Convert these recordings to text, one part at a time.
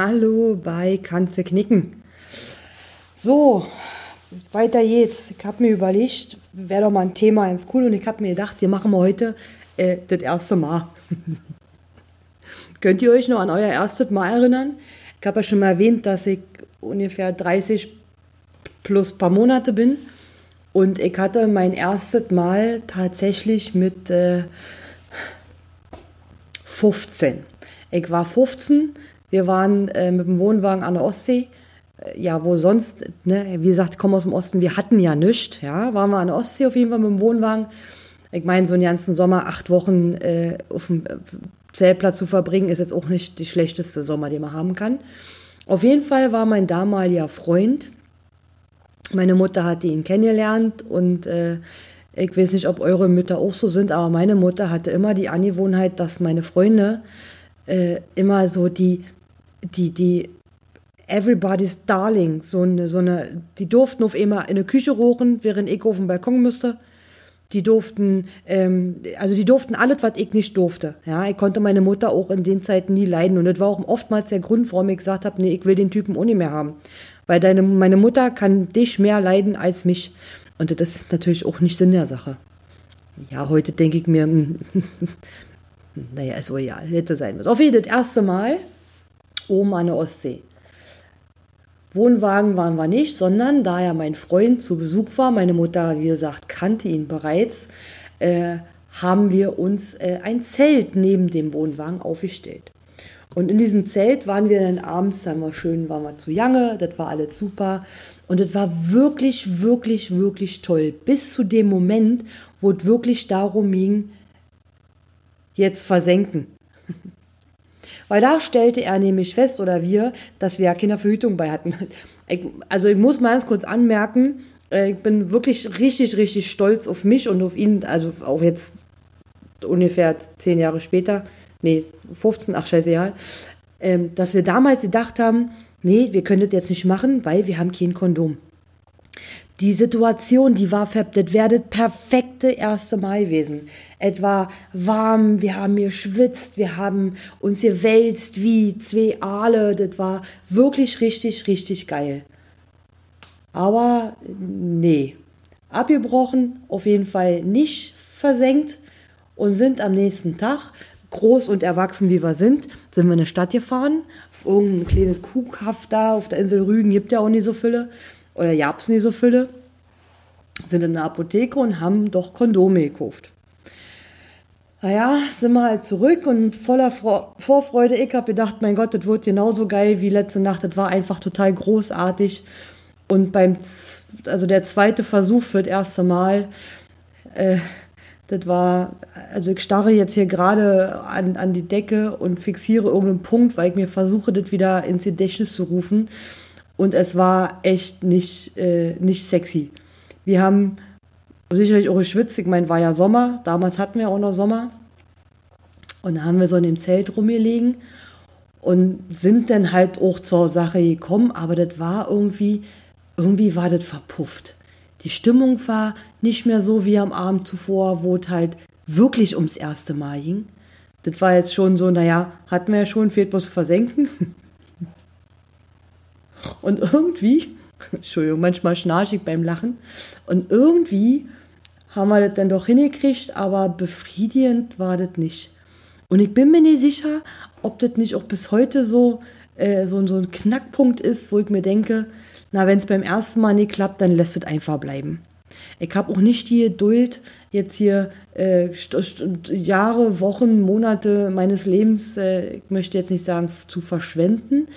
Hallo bei Kanze Knicken. So, weiter geht's. Ich habe mir überlegt, wäre doch mal ein Thema ins Cool und ich habe mir gedacht, wir machen heute äh, das erste Mal. Könnt ihr euch noch an euer erstes Mal erinnern? Ich habe ja schon mal erwähnt, dass ich ungefähr 30 plus paar Monate bin. Und ich hatte mein erstes Mal tatsächlich mit äh, 15. Ich war 15 wir waren äh, mit dem Wohnwagen an der Ostsee. Äh, ja, wo sonst, ne, wie gesagt, ich komme aus dem Osten, wir hatten ja nichts, ja, waren wir an der Ostsee auf jeden Fall mit dem Wohnwagen. Ich meine, so einen ganzen Sommer, acht Wochen äh, auf dem äh, Zeltplatz zu verbringen, ist jetzt auch nicht die schlechteste Sommer, den man haben kann. Auf jeden Fall war mein damaliger Freund. Meine Mutter hatte ihn kennengelernt und äh, ich weiß nicht, ob eure Mütter auch so sind, aber meine Mutter hatte immer die Angewohnheit, dass meine Freunde äh, immer so die die, die Everybody's Darling, so eine, so eine, die durften auf immer in eine Küche rochen, während ich auf dem Balkon müsste. Die durften, ähm, also die durften alles, was ich nicht durfte. Ja, ich konnte meine Mutter auch in den Zeiten nie leiden. Und das war auch oftmals der Grund, warum ich gesagt habe, nee, ich will den Typen nicht mehr haben. Weil deine, meine Mutter kann dich mehr leiden als mich. Und das ist natürlich auch nicht Sinn der Sache. Ja, heute denke ich mir, naja, ist wohl ja, hätte sein müssen. Auf jeden Fall das erste Mal oben an der Ostsee. Wohnwagen waren wir nicht, sondern da ja mein Freund zu Besuch war, meine Mutter, wie gesagt, kannte ihn bereits, äh, haben wir uns äh, ein Zelt neben dem Wohnwagen aufgestellt. Und in diesem Zelt waren wir dann abends, dann war schön, waren wir zu Jange, das war alles super. Und es war wirklich, wirklich, wirklich toll. Bis zu dem Moment, wo es wirklich darum ging, jetzt versenken. Weil da stellte er nämlich fest, oder wir, dass wir ja Kinderverhütung bei hatten. Ich, also ich muss mal ganz kurz anmerken, äh, ich bin wirklich richtig, richtig stolz auf mich und auf ihn, also auch jetzt ungefähr zehn Jahre später, nee, 15, ach scheiße, ja, ähm, dass wir damals gedacht haben, nee, wir können das jetzt nicht machen, weil wir haben kein Kondom die Situation, die war, das wäre das perfekte erste Mal gewesen. Es war warm, wir haben geschwitzt, wir haben uns gewälzt wie zwei Aale. Das war wirklich richtig, richtig geil. Aber nee, abgebrochen, auf jeden Fall nicht versenkt und sind am nächsten Tag, groß und erwachsen wie wir sind, sind wir in eine Stadt gefahren, auf irgendein kleines Kuhkaff da, auf der Insel Rügen gibt ja auch nicht so viele oder gab's nicht so viele, sind in der Apotheke und haben doch Kondome gekauft. Naja, sind wir halt zurück und voller Vorfreude. Ich habe gedacht, mein Gott, das wird genauso geil wie letzte Nacht. Das war einfach total großartig. Und beim, also der zweite Versuch für das erste Mal, äh, das war, also ich starre jetzt hier gerade an, an die Decke und fixiere irgendeinen Punkt, weil ich mir versuche, das wieder ins Gedächtnis zu rufen. Und es war echt nicht, äh, nicht sexy. Wir haben sicherlich auch geschwitzt. Ich meine, war ja Sommer. Damals hatten wir auch noch Sommer. Und da haben wir so in dem Zelt rumgelegen und sind dann halt auch zur Sache gekommen. Aber das war irgendwie, irgendwie war das verpufft. Die Stimmung war nicht mehr so wie am Abend zuvor, wo es halt wirklich ums erste Mal ging. Das war jetzt schon so, naja, hatten wir ja schon, fehlt bloß versenken. Und irgendwie, Entschuldigung, manchmal schnarche ich beim Lachen. Und irgendwie haben wir das dann doch hingekriegt, aber befriedigend war das nicht. Und ich bin mir nicht sicher, ob das nicht auch bis heute so, äh, so, so ein Knackpunkt ist, wo ich mir denke, na, wenn es beim ersten Mal nicht klappt, dann lässt es einfach bleiben. Ich habe auch nicht die Geduld, jetzt hier äh, Jahre, Wochen, Monate meines Lebens, äh, ich möchte jetzt nicht sagen, zu verschwenden,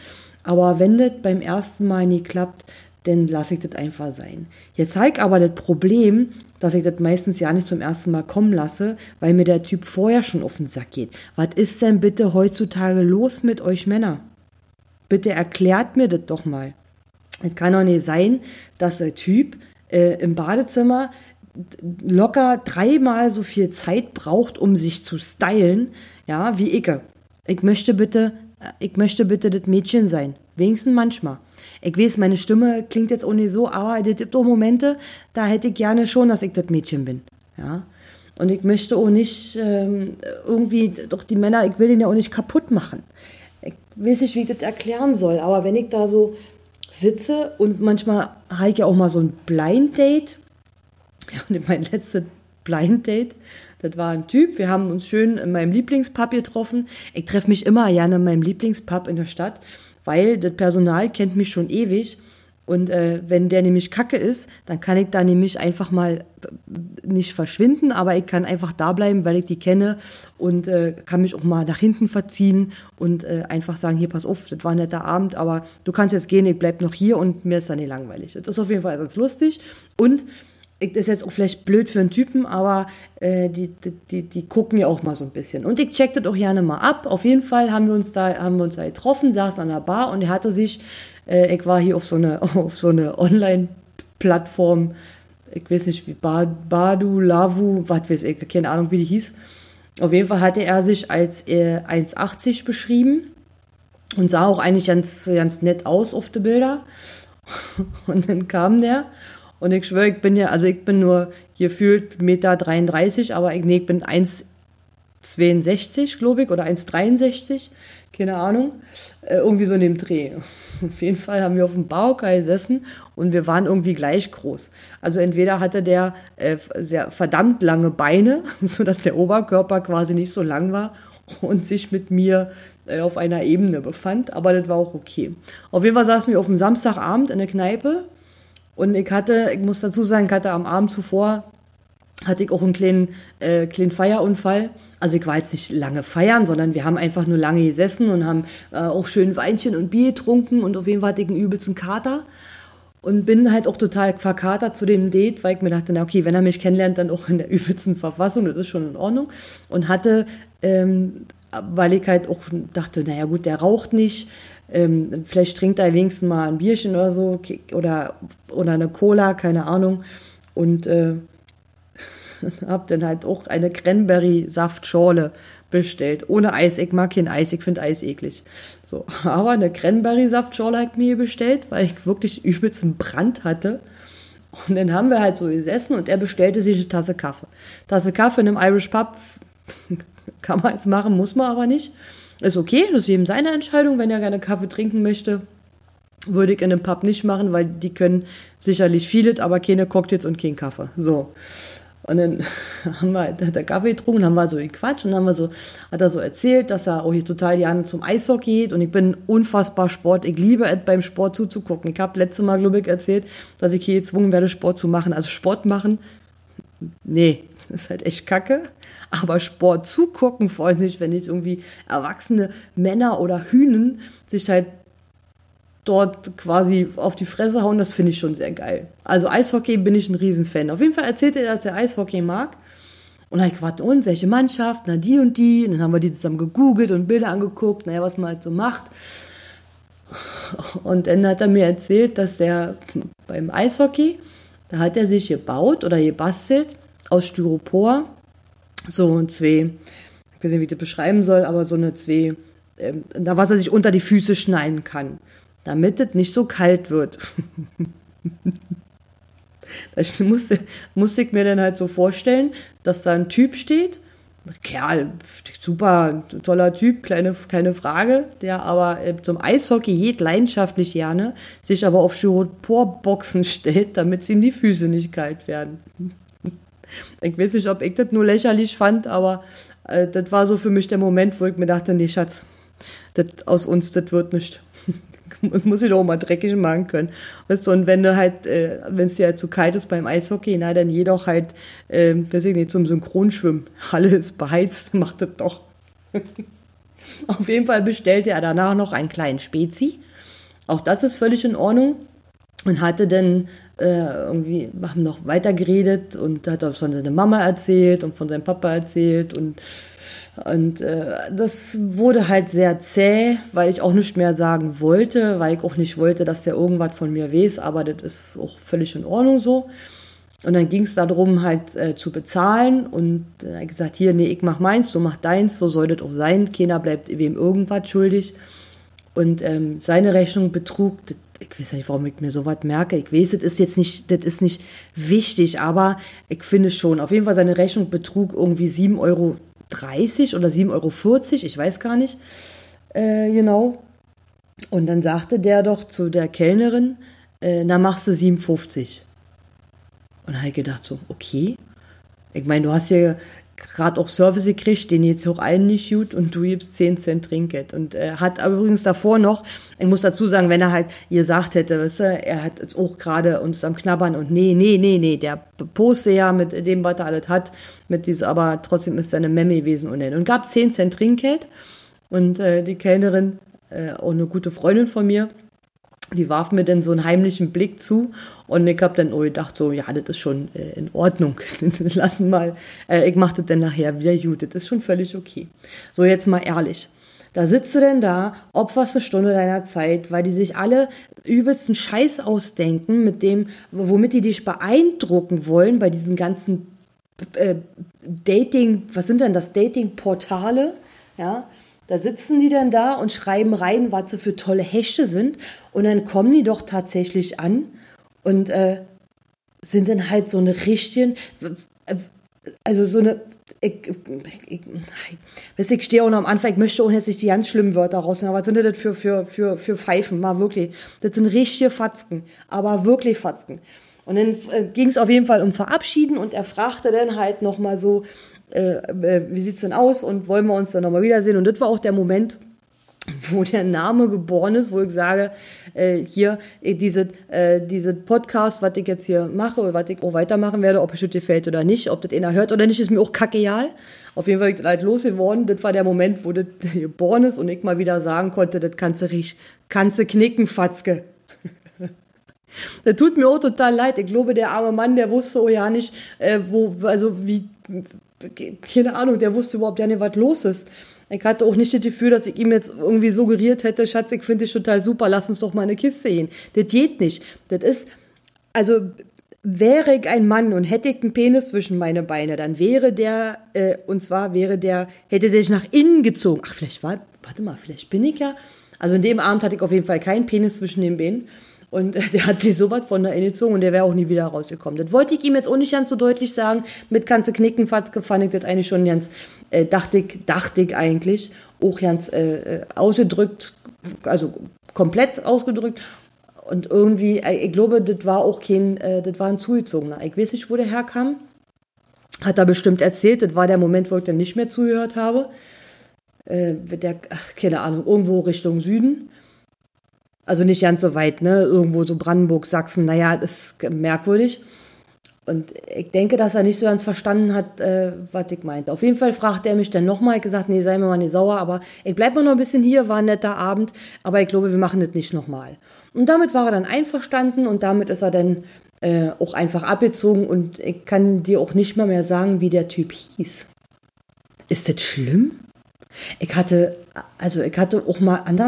aber wenn das beim ersten Mal nie klappt, dann lasse ich das einfach sein. Jetzt zeigt aber das Problem, dass ich das meistens ja nicht zum ersten Mal kommen lasse, weil mir der Typ vorher schon auf den Sack geht. Was ist denn bitte heutzutage los mit euch Männer? Bitte erklärt mir das doch mal. Es kann doch nicht sein, dass der Typ äh, im Badezimmer locker dreimal so viel Zeit braucht, um sich zu stylen, ja, wie ich. Ich möchte bitte ich möchte bitte das Mädchen sein. Wenigstens manchmal. Ich weiß, meine Stimme klingt jetzt nicht so, aber es gibt auch Momente, da hätte ich gerne schon, dass ich das Mädchen bin. Ja. Und ich möchte auch nicht ähm, irgendwie, doch die Männer, ich will den ja auch nicht kaputt machen. Ich weiß nicht, wie ich das erklären soll, aber wenn ich da so sitze und manchmal habe ich ja auch mal so ein Blind Date. Ja, und mein letztes Blind Date, das war ein Typ. Wir haben uns schön in meinem Lieblingspub getroffen. Ich treffe mich immer gerne in meinem Lieblingspub in der Stadt, weil das Personal kennt mich schon ewig. Und äh, wenn der nämlich kacke ist, dann kann ich da nämlich einfach mal nicht verschwinden, aber ich kann einfach da bleiben, weil ich die kenne und äh, kann mich auch mal nach hinten verziehen und äh, einfach sagen, hier, pass auf, das war ein netter Abend, aber du kannst jetzt gehen, ich bleib noch hier und mir ist dann nicht langweilig. Das ist auf jeden Fall ganz lustig und das ist jetzt auch vielleicht blöd für einen Typen, aber äh, die, die, die gucken ja auch mal so ein bisschen. Und ich check das auch gerne mal ab. Auf jeden Fall haben wir uns da, haben wir uns da getroffen, saß an der Bar und er hatte sich, äh, ich war hier auf so eine, auf so eine Online-Plattform, ich weiß nicht, wie Badu, Lavu, was weiß ich, keine Ahnung, wie die hieß. Auf jeden Fall hatte er sich als äh, 1,80 beschrieben und sah auch eigentlich ganz, ganz nett aus auf den Bilder. Und dann kam der und ich schwöre, ich bin ja, also ich bin nur gefühlt Meter 33, aber ich, nee, ich bin 1,62, glaube ich, oder 1,63, keine Ahnung. Äh, irgendwie so in dem Dreh. Auf jeden Fall haben wir auf dem Baukai gesessen und wir waren irgendwie gleich groß. Also entweder hatte der äh, sehr verdammt lange Beine, sodass der Oberkörper quasi nicht so lang war und sich mit mir äh, auf einer Ebene befand, aber das war auch okay. Auf jeden Fall saßen wir auf dem Samstagabend in der Kneipe und ich hatte, ich muss dazu sagen, ich hatte am Abend zuvor, hatte ich auch einen kleinen, äh, kleinen Feierunfall. Also ich war jetzt nicht lange feiern, sondern wir haben einfach nur lange gesessen und haben äh, auch schön Weinchen und Bier getrunken und auf jeden Fall hatte ich einen übelsten Kater. Und bin halt auch total verkatert zu dem Date, weil ich mir dachte, na okay, wenn er mich kennenlernt, dann auch in der übelsten Verfassung, das ist schon in Ordnung. Und hatte, ähm, weil ich halt auch dachte, naja gut, der raucht nicht, ähm, vielleicht trinkt er wenigstens mal ein Bierchen oder so oder, oder eine Cola, keine Ahnung. Und äh, habe dann halt auch eine Cranberry-Saftschorle bestellt. Ohne Eis. Ich mag kein Eis, ich finde Eis eklig. So, aber eine Cranberry-Saftschorle habe ich mir bestellt, weil ich wirklich übelst einen Brand hatte. Und dann haben wir halt so gesessen und er bestellte sich eine Tasse Kaffee. Tasse Kaffee in einem Irish Pub kann man jetzt machen, muss man aber nicht. Ist okay, das ist eben seine Entscheidung. Wenn er gerne Kaffee trinken möchte, würde ich in einem Pub nicht machen, weil die können sicherlich vieles, aber keine Cocktails und kein Kaffee. So. Und dann haben wir, hat er Kaffee getrunken, haben wir so Quatsch und haben wir so, hat er so erzählt, dass er auch hier total gerne zum Eishockey geht und ich bin unfassbar Sport. Ich liebe es, beim Sport zuzugucken. Ich habe letztes Mal, glaube ich, erzählt, dass ich hier gezwungen werde, Sport zu machen. Also Sport machen, nee, ist halt echt kacke. Aber Sport zugucken, allem nicht, wenn jetzt irgendwie erwachsene Männer oder Hühnen sich halt dort quasi auf die Fresse hauen, das finde ich schon sehr geil. Also Eishockey bin ich ein Riesenfan. Auf jeden Fall erzählt er, dass er Eishockey mag. Und dann habe ich gefragt, und welche Mannschaft? Na, die und die. Und dann haben wir die zusammen gegoogelt und Bilder angeguckt, naja, was man halt so macht. Und dann hat er mir erzählt, dass der beim Eishockey, da hat er sich gebaut oder gebastelt aus Styropor so zwei, ich nicht, wie ich das beschreiben soll, aber so eine zwei, äh, da was er sich unter die Füße schneiden kann, damit es nicht so kalt wird. das musste, musste ich mir dann halt so vorstellen, dass da ein Typ steht, Kerl, super toller Typ, kleine, keine Frage, der aber äh, zum Eishockey geht leidenschaftlich gerne, sich aber auf Styroporboxen stellt, damit ihm die Füße nicht kalt werden. Ich weiß nicht, ob ich das nur lächerlich fand, aber äh, das war so für mich der Moment, wo ich mir dachte, nee, Schatz, das aus uns, das wird nicht. muss ich doch mal dreckig machen können. Weißt du, und wenn du halt, äh, wenn es dir halt zu kalt ist beim Eishockey, na, dann geh doch halt, äh, weiß ich nicht, zum Synchronschwimmen. Halle ist beheizt, macht das doch. Auf jeden Fall bestellte er danach noch einen kleinen Spezi. Auch das ist völlig in Ordnung. Und hatte dann äh, irgendwie haben noch weiter geredet und hat auch von seiner Mama erzählt und von seinem Papa erzählt und und äh, das wurde halt sehr zäh, weil ich auch nicht mehr sagen wollte, weil ich auch nicht wollte, dass der irgendwas von mir weiß, aber das ist auch völlig in Ordnung so. Und dann ging es darum, halt äh, zu bezahlen und äh, er hat gesagt, hier, nee, ich mach meins, du mach deins, so soll das auch sein. Keiner bleibt wem irgendwas schuldig. Und ähm, seine Rechnung betrug, das ich weiß nicht, warum ich mir sowas merke. Ich weiß, das ist jetzt nicht, das ist nicht wichtig, aber ich finde schon. Auf jeden Fall seine Rechnung betrug irgendwie 7,30 Euro oder 7,40 Euro, ich weiß gar nicht. Äh, genau. Und dann sagte der doch zu der Kellnerin, äh, na machst du 57. Und da habe ich gedacht so, okay. Ich meine, du hast ja gerade auch Service gekriegt, den jetzt auch allen nicht gut. Und du gibst 10 Cent Trinkgeld. Und er hat aber übrigens davor noch, ich muss dazu sagen, wenn er halt gesagt hätte, weißt du, er hat jetzt auch gerade uns am Knabbern und nee, nee, nee, nee, der poste ja mit dem, was er alles hat, mit dieser, aber trotzdem ist seine Memme gewesen und und gab 10 Cent Trinkgeld. Und äh, die Kellnerin, äh, auch eine gute Freundin von mir, die warf mir dann so einen heimlichen Blick zu und ich hab dann oh, gedacht so, ja, das ist schon äh, in Ordnung, lassen mal, äh, ich mach das dann nachher wieder. Gut, das ist schon völlig okay. So, jetzt mal ehrlich. Da sitzt du denn da, opferst eine Stunde deiner Zeit, weil die sich alle übelsten Scheiß ausdenken, mit dem, womit die dich beeindrucken wollen bei diesen ganzen äh, Dating, was sind denn das, Dating-Portale, ja, da sitzen die dann da und schreiben rein, was sie für tolle Hechte sind. Und dann kommen die doch tatsächlich an und äh, sind dann halt so eine richtigen, also so eine, ich, ich, ich, ich stehe auch noch am Anfang, ich möchte auch jetzt nicht die ganz schlimmen Wörter rausnehmen, aber was sind das für, für, für, für Pfeifen, mal wirklich. Das sind richtige Fatzken, aber wirklich Fatzken. Und dann äh, ging es auf jeden Fall um Verabschieden und er fragte dann halt nochmal so, äh, äh, wie sieht's denn aus und wollen wir uns dann nochmal wiedersehen? Und das war auch der Moment, wo der Name geboren ist, wo ich sage, äh, hier, äh, diese, äh, diese Podcast, was ich jetzt hier mache oder was ich auch weitermachen werde, ob es dir gefällt oder nicht, ob das einer hört oder nicht, ist mir auch kackeal. Auf jeden Fall ist halt losgeworden. Das war der Moment, wo das geboren ist und ich mal wieder sagen konnte, das kannst du riech, kannst du knicken, Fatzke. das tut mir auch total leid. Ich glaube, der arme Mann, der wusste auch ja nicht, äh, wo, also wie, keine Ahnung, der wusste überhaupt ja nicht, was los ist. Ich hatte auch nicht das Gefühl, dass ich ihm jetzt irgendwie suggeriert hätte, Schatz, ich finde dich total super, lass uns doch mal eine Kiste gehen. Das geht nicht. Das ist, also wäre ich ein Mann und hätte ich einen Penis zwischen meine Beine, dann wäre der, äh, und zwar wäre der, hätte der sich nach innen gezogen. Ach, vielleicht war, warte mal, vielleicht bin ich ja, also in dem Abend hatte ich auf jeden Fall keinen Penis zwischen den Beinen. Und der hat sich so was von der gezogen und der wäre auch nie wieder rausgekommen. Das wollte ich ihm jetzt auch nicht ganz so deutlich sagen. Mit ganze Knicken, Fatzke fand ich das eigentlich schon ganz, äh, dachte ich, dachte ich eigentlich, auch ganz äh, äh, ausgedrückt, also komplett ausgedrückt. Und irgendwie, äh, ich glaube, das war auch kein, äh, das war ein Zugezogener. Ich weiß nicht, wo der herkam. Hat er bestimmt erzählt, das war der Moment, wo ich dann nicht mehr zugehört habe. Äh, der, ach, keine Ahnung, irgendwo Richtung Süden. Also nicht ganz so weit, ne? Irgendwo so Brandenburg, Sachsen, naja, das ist merkwürdig. Und ich denke, dass er nicht so ganz verstanden hat, äh, was ich meinte. Auf jeden Fall fragte er mich dann nochmal. Ich gesagt, nee, sei mir mal nicht sauer, aber ich bleib mal noch ein bisschen hier, war ein netter Abend, aber ich glaube, wir machen das nicht nochmal. Und damit war er dann einverstanden und damit ist er dann äh, auch einfach abgezogen und ich kann dir auch nicht mal mehr sagen, wie der Typ hieß. Ist das schlimm? Ich hatte, also ich hatte auch mal ein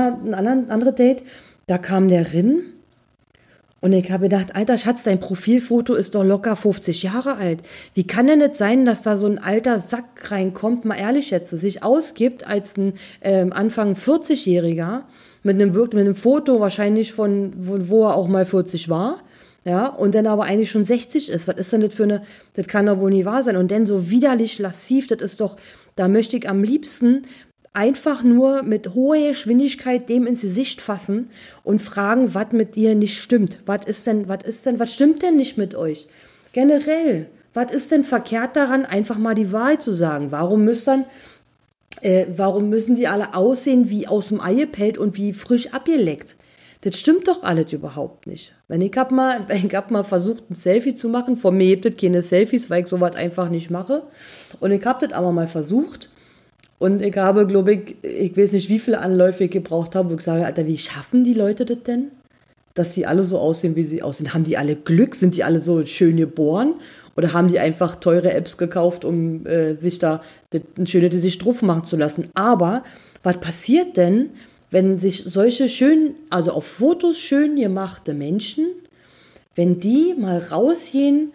andere Date, da kam der Rinn und ich habe gedacht, alter Schatz, dein Profilfoto ist doch locker 50 Jahre alt. Wie kann denn nicht sein, dass da so ein alter Sack reinkommt, mal ehrlich jetzt, sich ausgibt als ein äh, Anfang 40-Jähriger mit einem, mit einem Foto wahrscheinlich von, wo, wo er auch mal 40 war. Ja, und dann aber eigentlich schon 60 ist. Was ist denn das für eine, das kann doch wohl nie wahr sein. Und dann so widerlich lassiv, das ist doch, da möchte ich am liebsten einfach nur mit hoher Geschwindigkeit dem ins Gesicht fassen und fragen, was mit dir nicht stimmt. Was ist denn, was ist denn, was stimmt denn nicht mit euch? Generell, was ist denn verkehrt daran, einfach mal die Wahrheit zu sagen? Warum müssen äh, warum müssen die alle aussehen wie aus dem Ei gepellt und wie frisch abgeleckt? Das stimmt doch alles überhaupt nicht. Wenn ich hab mal, ich hab mal versucht, ein Selfie zu machen. Von mir gibt es keine Selfies, weil ich sowas einfach nicht mache. Und ich hab das aber mal versucht. Und ich habe, glaube ich, ich weiß nicht, wie viele Anläufe ich gebraucht habe, wo ich sage, Alter, wie schaffen die Leute das denn? Dass sie alle so aussehen, wie sie aussehen. Haben die alle Glück? Sind die alle so schön geboren? Oder haben die einfach teure Apps gekauft, um äh, sich da ein schönes Gesicht drauf machen zu lassen? Aber was passiert denn, wenn sich solche schön, also auf Fotos schön gemachte Menschen, wenn die mal rausgehen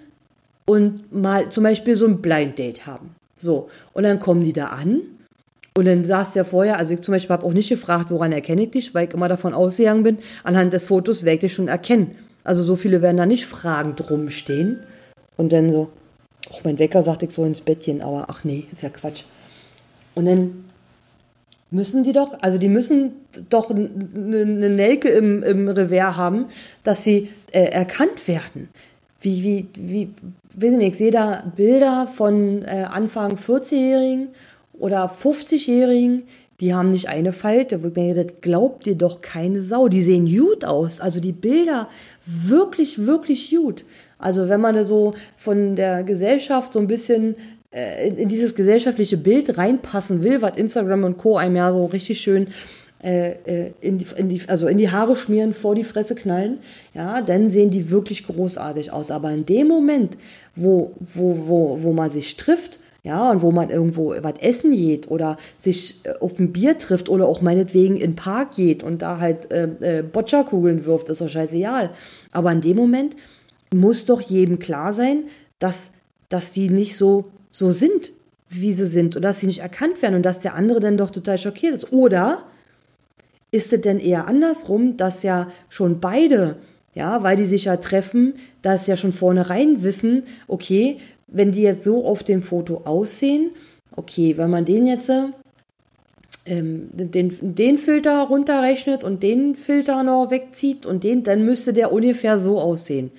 und mal zum Beispiel so ein Blind Date haben? So, und dann kommen die da an und dann saß ja vorher, also ich zum Beispiel habe auch nicht gefragt, woran erkenne ich dich, weil ich immer davon ausgegangen bin, anhand des Fotos werde ich dich schon erkennen. Also so viele werden da nicht fragend rumstehen. Und dann so, ach, mein Wecker sagt, ich so ins Bettchen, aber ach nee, ist ja Quatsch. Und dann müssen die doch, also die müssen doch eine Nelke im, im Revers haben, dass sie äh, erkannt werden. Wie, wie, wie, weiß nicht, ich sehe da Bilder von äh, Anfang 40-Jährigen oder 50-Jährigen, die haben nicht eine Falte. Wo mir das glaubt ihr doch keine Sau. Die sehen gut aus. Also die Bilder wirklich, wirklich gut. Also wenn man so von der Gesellschaft so ein bisschen äh, in dieses gesellschaftliche Bild reinpassen will, was Instagram und Co. einem ja so richtig schön äh, äh, in die, in die, also in die Haare schmieren, vor die Fresse knallen, ja, dann sehen die wirklich großartig aus. Aber in dem Moment, wo, wo, wo, wo man sich trifft, ja, und wo man irgendwo was essen geht oder sich äh, auf ein Bier trifft oder auch meinetwegen in den Park geht und da halt äh, äh, Boccia-Kugeln wirft, ist doch scheißegal. Aber in dem Moment muss doch jedem klar sein, dass, dass die nicht so, so sind, wie sie sind und dass sie nicht erkannt werden und dass der andere dann doch total schockiert ist. Oder ist es denn eher andersrum, dass ja schon beide, ja, weil die sich ja treffen, dass ja schon vornherein wissen, okay, wenn die jetzt so auf dem Foto aussehen, okay, wenn man den jetzt ähm, den, den Filter runterrechnet und den Filter noch wegzieht und den, dann müsste der ungefähr so aussehen.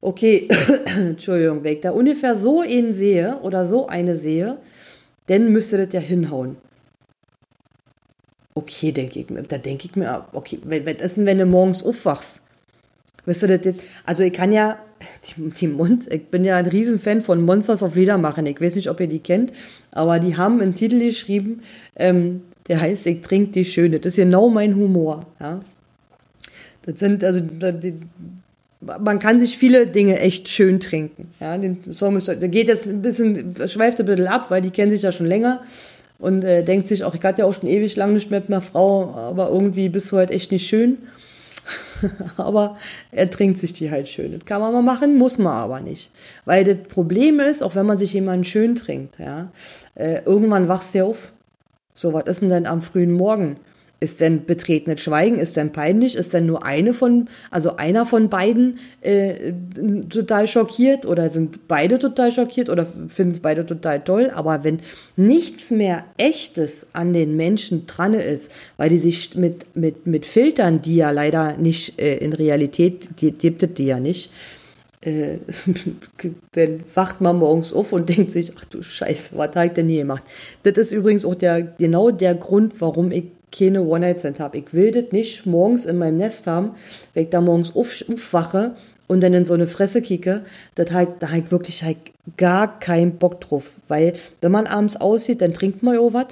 Okay, Entschuldigung, wenn ich da ungefähr so einen sehe oder so eine sehe, dann müsste das ja hinhauen. Okay, denke ich mir, da denke ich mir, okay, was ist denn, wenn du morgens aufwachst? Weißt du, also ich kann ja, die, die Mon ich bin ja ein Riesenfan von Monsters of Ledermachen. Ich weiß nicht, ob ihr die kennt, aber die haben einen Titel geschrieben, ähm, der heißt Ich trink die Schöne. Das ist genau mein Humor. Ja? Das sind, also, die, man kann sich viele Dinge echt schön trinken. Ja, den Song ist, der geht jetzt ein bisschen, schweift ein bisschen ab, weil die kennen sich ja schon länger und äh, denkt sich auch, ich hatte ja auch schon ewig lang nicht mehr mit einer Frau, aber irgendwie bist du halt echt nicht schön. aber er trinkt sich die halt schön. Das kann man mal machen, muss man aber nicht. Weil das Problem ist, auch wenn man sich jemanden schön trinkt, ja, äh, irgendwann wachst du auf. So, was ist denn denn am frühen Morgen? Ist denn betretenes Schweigen? Ist denn peinlich? Ist denn nur eine von, also einer von beiden äh, total schockiert oder sind beide total schockiert oder finden es beide total toll? Aber wenn nichts mehr Echtes an den Menschen dran ist, weil die sich mit, mit, mit Filtern, die ja leider nicht äh, in Realität, die gibt es die ja nicht, äh, dann wacht man morgens auf und denkt sich, ach du Scheiße, was habe ich denn hier gemacht? Das ist übrigens auch der, genau der Grund, warum ich keine One-Night-Stand habe. Ich will das nicht morgens in meinem Nest haben, wenn ich da morgens auf, aufwache und dann in so eine Fresse kicke, das halt, da habe ich wirklich halt gar keinen Bock drauf. Weil wenn man abends aussieht, dann trinkt man auch was.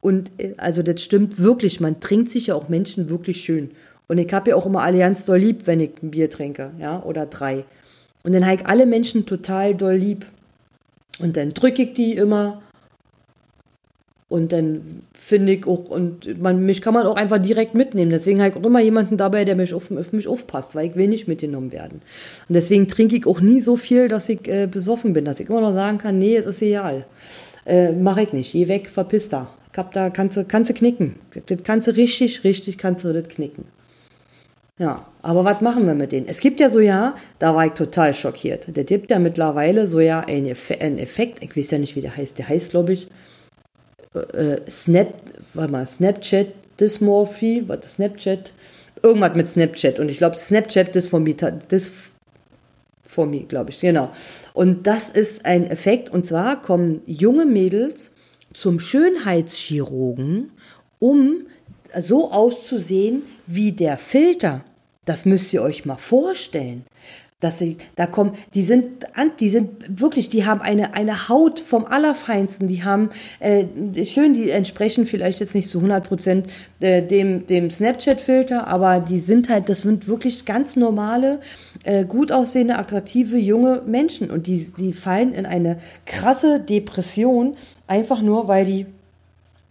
Und äh, also das stimmt wirklich, man trinkt sich ja auch Menschen wirklich schön. Und ich habe ja auch immer Allianz doll lieb, wenn ich ein Bier trinke, ja, oder drei. Und dann habe ich alle Menschen total doll lieb. Und dann drücke ich die immer und dann finde ich auch, und man, mich kann man auch einfach direkt mitnehmen. Deswegen habe ich auch immer jemanden dabei, der mich auf, auf, mich aufpasst, weil ich will nicht mitgenommen werden. Und deswegen trinke ich auch nie so viel, dass ich äh, besoffen bin, dass ich immer noch sagen kann, nee, es ist egal. Äh, Mache ich nicht. Geh weg, verpiss da. Ich hab da, kannst du, kannst du knicken. Das kannst du richtig, richtig, kannst du das knicken. Ja, aber was machen wir mit denen? Es gibt ja so ja, da war ich total schockiert. Der gibt ja mittlerweile so ja einen, Effekt, ich weiß ja nicht, wie der heißt. Der heißt, glaube ich, äh, Snap, warte mal, Snapchat Dysmorphie, warte, Snapchat, irgendwas mit Snapchat und ich glaube Snapchat Dysphormie, Dysphormie, glaube ich, genau. Und das ist ein Effekt und zwar kommen junge Mädels zum Schönheitschirurgen, um so auszusehen wie der Filter. Das müsst ihr euch mal vorstellen dass sie da kommen, die sind die sind wirklich, die haben eine eine Haut vom allerfeinsten, die haben äh, schön, die entsprechen vielleicht jetzt nicht zu 100 Prozent äh, dem dem Snapchat-Filter, aber die sind halt, das sind wirklich ganz normale, äh, gut aussehende, attraktive junge Menschen. Und die die fallen in eine krasse Depression einfach nur, weil die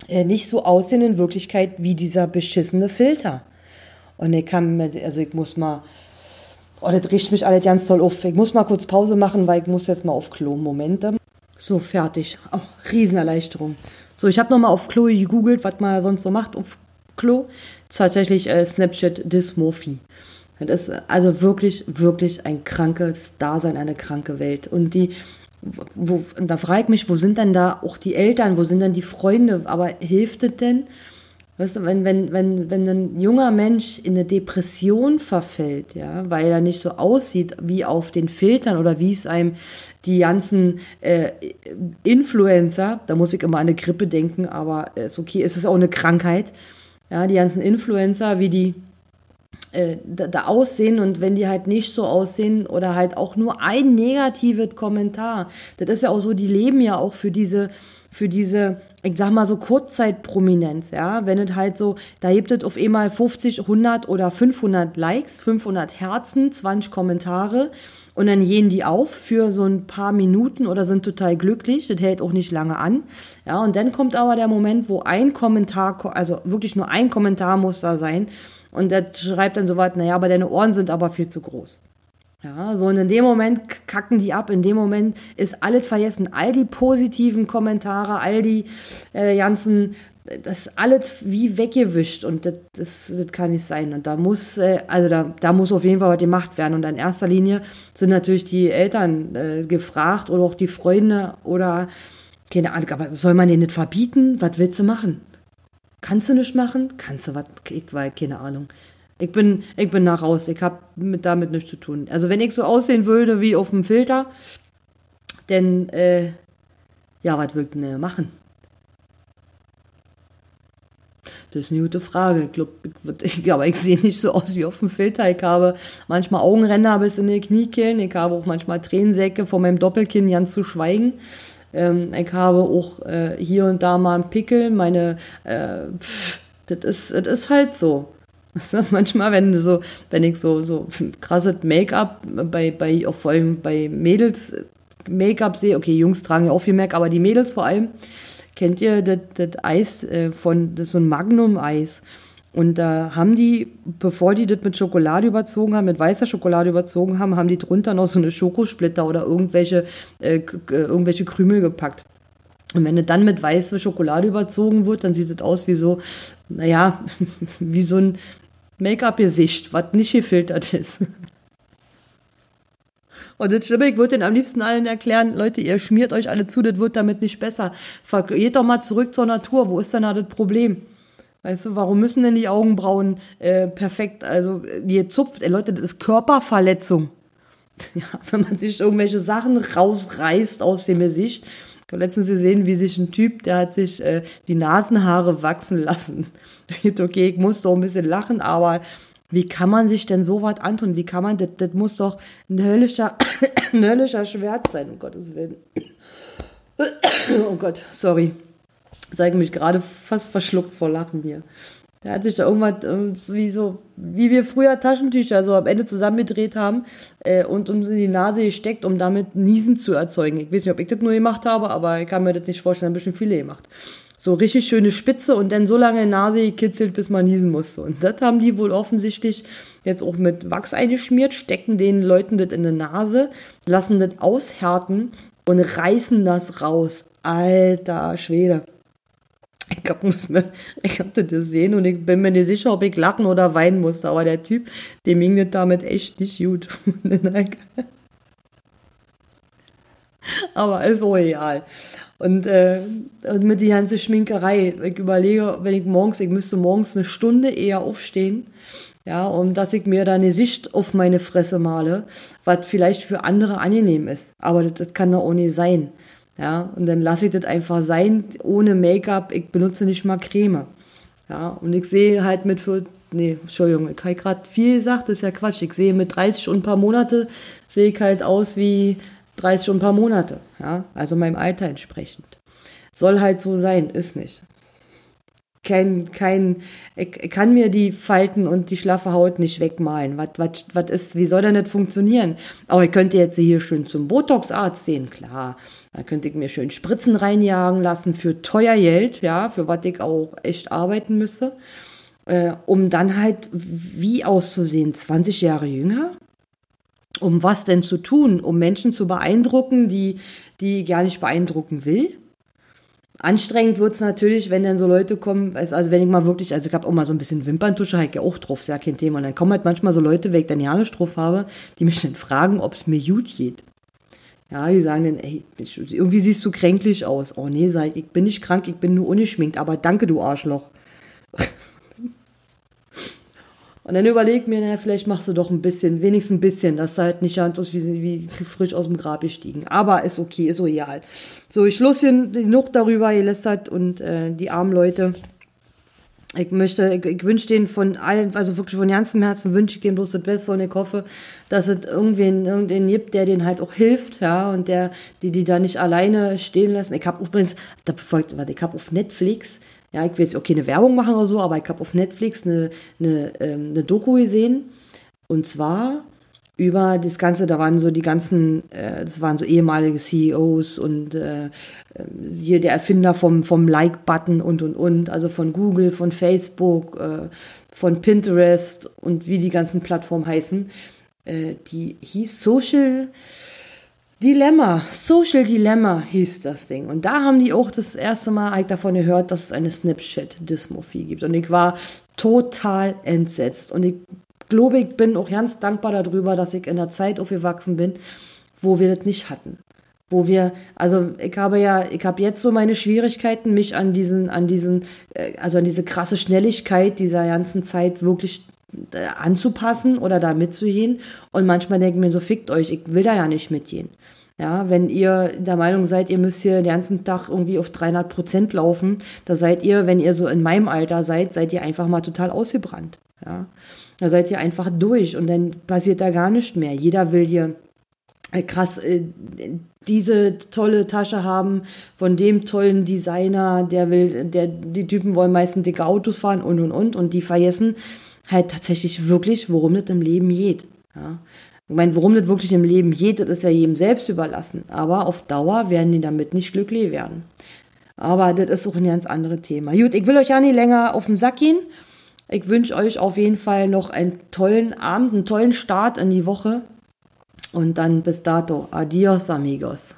äh, nicht so aussehen in Wirklichkeit wie dieser beschissene Filter. Und ich kann, also ich muss mal Oh, das riecht mich alles ganz toll auf. Ich muss mal kurz Pause machen, weil ich muss jetzt mal auf Klo. Momente. So, fertig. Oh, Riesenerleichterung. So, ich habe nochmal auf Klo gegoogelt, was man sonst so macht auf Klo. Tatsächlich äh, Snapchat Dysmorphie. Das ist also wirklich, wirklich ein krankes Dasein, eine kranke Welt. Und die wo, da frage ich mich, wo sind denn da auch die Eltern, wo sind denn die Freunde? Aber hilft es denn? Weißt du, wenn, wenn, wenn, wenn ein junger Mensch in eine Depression verfällt, ja, weil er nicht so aussieht wie auf den Filtern oder wie es einem die ganzen äh, Influencer, da muss ich immer an eine Grippe denken, aber ist okay, es ist auch eine Krankheit, ja, die ganzen Influencer, wie die äh, da, da, aussehen und wenn die halt nicht so aussehen oder halt auch nur ein negatives Kommentar, das ist ja auch so, die leben ja auch für diese, für diese, ich sag mal so Kurzzeitprominenz, ja, wenn es halt so, da gibt es auf einmal 50, 100 oder 500 Likes, 500 Herzen, 20 Kommentare und dann gehen die auf für so ein paar Minuten oder sind total glücklich. Das hält auch nicht lange an. Ja, und dann kommt aber der Moment, wo ein Kommentar, also wirklich nur ein Kommentar muss da sein, und der schreibt dann so weit, naja, aber deine Ohren sind aber viel zu groß. Ja, so und in dem Moment kacken die ab, in dem Moment ist alles vergessen. All die positiven Kommentare, all die äh, ganzen, das alles wie weggewischt und das, das, das kann nicht sein. Und da muss, äh, also da, da muss auf jeden Fall was gemacht werden. Und in erster Linie sind natürlich die Eltern äh, gefragt oder auch die Freunde oder keine Ahnung, aber soll man denen nicht verbieten? Was willst du machen? Kannst du nicht machen? Kannst du was? Ich weiß, keine Ahnung. Ich bin, ich bin nach raus. Ich habe mit, damit nichts zu tun. Also wenn ich so aussehen würde wie auf dem Filter, dann, äh, ja, was würd denn machen? Das ist eine gute Frage. Ich glaube, ich, aber ich sehe nicht so aus wie auf dem Filter. Ich habe manchmal Augenränder bis in die Kniekehlen. Ich habe auch manchmal Tränensäcke vor meinem Doppelkinn ganz zu schweigen. Ähm, ich habe auch äh, hier und da mal einen Pickel. Meine, äh, pff, das ist, das ist halt so. Manchmal, wenn so, wenn ich so, so krasses Make-up bei, bei, auch vor allem bei Mädels Make-up sehe, okay, Jungs tragen ja auch viel Make, aber die Mädels vor allem, kennt ihr das, das Eis äh, von, das so ein Magnum-Eis. Und da haben die, bevor die das mit Schokolade überzogen haben, mit weißer Schokolade überzogen haben, haben die drunter noch so eine Schokosplitter oder irgendwelche, äh, äh, irgendwelche Krümel gepackt. Und wenn es dann mit weißer Schokolade überzogen wird, dann sieht es aus wie so, naja, wie so ein Make-up-Gesicht, was nicht gefiltert ist. Und das Schlimme, ich würde den am liebsten allen erklären, Leute, ihr schmiert euch alle zu, das wird damit nicht besser. Geht doch mal zurück zur Natur, wo ist denn da das Problem? Weißt du, warum müssen denn die Augenbrauen äh, perfekt, also ihr zupft, ey Leute, das ist Körperverletzung. Ja, wenn man sich irgendwelche Sachen rausreißt aus dem Gesicht. Ich habe letztens gesehen, wie sich ein Typ, der hat sich äh, die Nasenhaare wachsen lassen. okay, ich muss doch ein bisschen lachen, aber wie kann man sich denn so was antun? Wie kann man, das, das muss doch ein höllischer, ein höllischer Schwert sein, um Gottes Willen. oh Gott, sorry zeige mich gerade fast verschluckt vor Lachen hier. Der hat sich da irgendwas ähm, wie so, wie wir früher Taschentücher so am Ende zusammengedreht haben äh, und uns in die Nase gesteckt, um damit Niesen zu erzeugen. Ich weiß nicht, ob ich das nur gemacht habe, aber ich kann mir das nicht vorstellen, ein bisschen viele gemacht. So richtig schöne Spitze und dann so lange Nase gekitzelt, bis man niesen musste. Und das haben die wohl offensichtlich jetzt auch mit Wachs eingeschmiert, stecken den Leuten das in die Nase, lassen das aushärten und reißen das raus. Alter Schwede. Ich muss mir, ich hab das gesehen und ich bin mir nicht sicher, ob ich lachen oder weinen musste. Aber der Typ, dem ging das damit echt nicht gut. aber ist auch egal. Und, äh, und mit die ganze Schminkerei, ich überlege, wenn ich morgens, ich müsste morgens eine Stunde eher aufstehen, ja, um dass ich mir da eine Sicht auf meine Fresse male, was vielleicht für andere angenehm ist. Aber das, das kann doch auch nicht sein. Ja, und dann lasse ich das einfach sein, ohne Make-up. Ich benutze nicht mal Creme. Ja, und ich sehe halt mit für, nee, Entschuldigung, ich habe gerade viel gesagt, das ist ja Quatsch. Ich sehe mit 30 und ein paar Monate, sehe ich halt aus wie 30 und ein paar Monate. Ja, also meinem Alter entsprechend. Soll halt so sein, ist nicht kein, kein, ich kann mir die Falten und die schlaffe Haut nicht wegmalen. Was, was, was ist, wie soll das nicht funktionieren? Aber ich könnte jetzt hier schön zum Botox-Arzt sehen, klar. Da könnte ich mir schön Spritzen reinjagen lassen für teuer Geld, ja, für was ich auch echt arbeiten müsste. Äh, um dann halt wie auszusehen? 20 Jahre jünger? Um was denn zu tun? Um Menschen zu beeindrucken, die, die gar nicht beeindrucken will? Anstrengend wird's natürlich, wenn dann so Leute kommen, also wenn ich mal wirklich, also ich habe auch mal so ein bisschen Wimperntusche, halt ja auch drauf, ist ja kein Thema. Und dann kommen halt manchmal so Leute, wenn ich dann ja nicht drauf habe, die mich dann fragen, ob es mir gut geht. Ja, die sagen dann, ey, irgendwie siehst du kränklich aus. Oh nee, sag ich, ich bin nicht krank, ich bin nur ungeschminkt, aber danke, du Arschloch. Und dann überlegt mir, naja, vielleicht machst du doch ein bisschen, wenigstens ein bisschen, dass du halt nicht ganz aus wie, wie frisch aus dem Grab gestiegen. Aber ist okay, ist so egal. So, ich schluss hier genug darüber gelästert und äh, die armen Leute. Ich möchte, ich, ich wünsche denen von allen, also wirklich von ganzem Herzen wünsche ich denen bloß das Beste und ich hoffe, dass es irgendwen, irgendwen gibt, der denen halt auch hilft, ja, und der, die, die da nicht alleine stehen lassen. Ich habe übrigens, da folgt, warte, ich habe auf Netflix ja, ich will jetzt auch keine Werbung machen oder so, aber ich habe auf Netflix eine, eine, ähm, eine Doku gesehen. Und zwar über das Ganze, da waren so die ganzen, äh, das waren so ehemalige CEOs und äh, hier der Erfinder vom, vom Like-Button und und und, also von Google, von Facebook, äh, von Pinterest und wie die ganzen Plattformen heißen. Äh, die hieß Social Dilemma, Social Dilemma hieß das Ding. Und da haben die auch das erste Mal davon gehört, dass es eine Snapchat-Dysmorphie gibt. Und ich war total entsetzt. Und ich glaube, ich bin auch ganz dankbar darüber, dass ich in der Zeit aufgewachsen bin, wo wir das nicht hatten. Wo wir, also ich habe ja, ich habe jetzt so meine Schwierigkeiten, mich an diesen, an diesen, äh, also an diese krasse Schnelligkeit dieser ganzen Zeit wirklich äh, anzupassen oder da mitzugehen. Und manchmal denke ich mir so, fickt euch, ich will da ja nicht mitgehen. Ja, wenn ihr der Meinung seid, ihr müsst hier den ganzen Tag irgendwie auf 300 Prozent laufen, da seid ihr, wenn ihr so in meinem Alter seid, seid ihr einfach mal total ausgebrannt. Ja, da seid ihr einfach durch und dann passiert da gar nichts mehr. Jeder will hier äh, krass äh, diese tolle Tasche haben von dem tollen Designer, der will, der, die Typen wollen meistens dicke Autos fahren und und und und die vergessen halt tatsächlich wirklich, worum es im Leben geht. Ja. Ich meine, worum das wirklich im Leben geht, das ist ja jedem selbst überlassen. Aber auf Dauer werden die damit nicht glücklich werden. Aber das ist auch ein ganz anderes Thema. Gut, ich will euch ja nicht länger auf den Sack gehen. Ich wünsche euch auf jeden Fall noch einen tollen Abend, einen tollen Start in die Woche. Und dann bis dato. Adios, amigos.